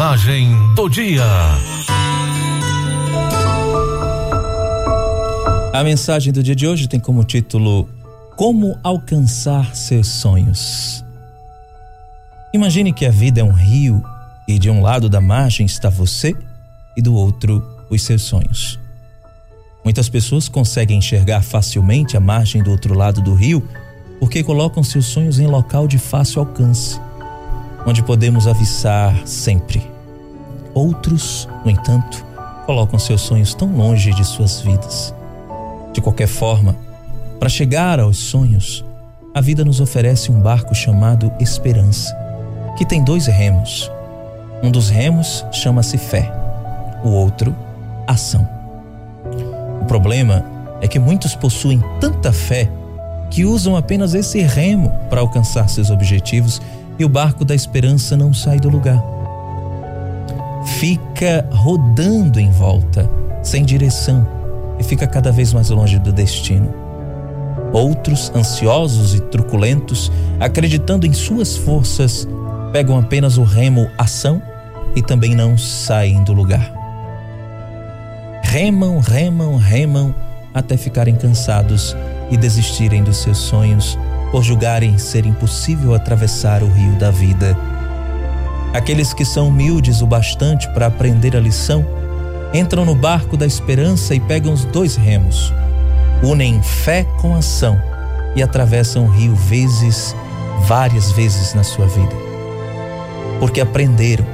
Mensagem do dia. A mensagem do dia de hoje tem como título Como alcançar seus sonhos. Imagine que a vida é um rio e de um lado da margem está você e do outro os seus sonhos. Muitas pessoas conseguem enxergar facilmente a margem do outro lado do rio porque colocam seus sonhos em local de fácil alcance onde podemos avistar sempre. Outros, no entanto, colocam seus sonhos tão longe de suas vidas. De qualquer forma, para chegar aos sonhos, a vida nos oferece um barco chamado Esperança, que tem dois remos. Um dos remos chama-se fé, o outro, ação. O problema é que muitos possuem tanta fé que usam apenas esse remo para alcançar seus objetivos e o barco da esperança não sai do lugar. Fica rodando em volta, sem direção, e fica cada vez mais longe do destino. Outros, ansiosos e truculentos, acreditando em suas forças, pegam apenas o remo ação e também não saem do lugar. Remam, remam, remam até ficarem cansados e desistirem dos seus sonhos por julgarem ser impossível atravessar o rio da vida. Aqueles que são humildes o bastante para aprender a lição entram no barco da esperança e pegam os dois remos, unem fé com ação e atravessam o rio vezes, várias vezes na sua vida. Porque aprenderam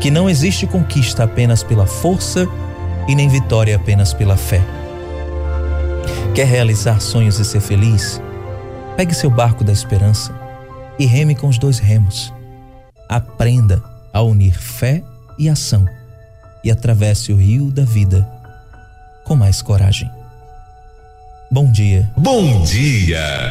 que não existe conquista apenas pela força e nem vitória apenas pela fé. Quer realizar sonhos e ser feliz? Pegue seu barco da esperança e reme com os dois remos. Aprenda a unir fé e ação e atravesse o rio da vida com mais coragem. Bom dia. Bom dia.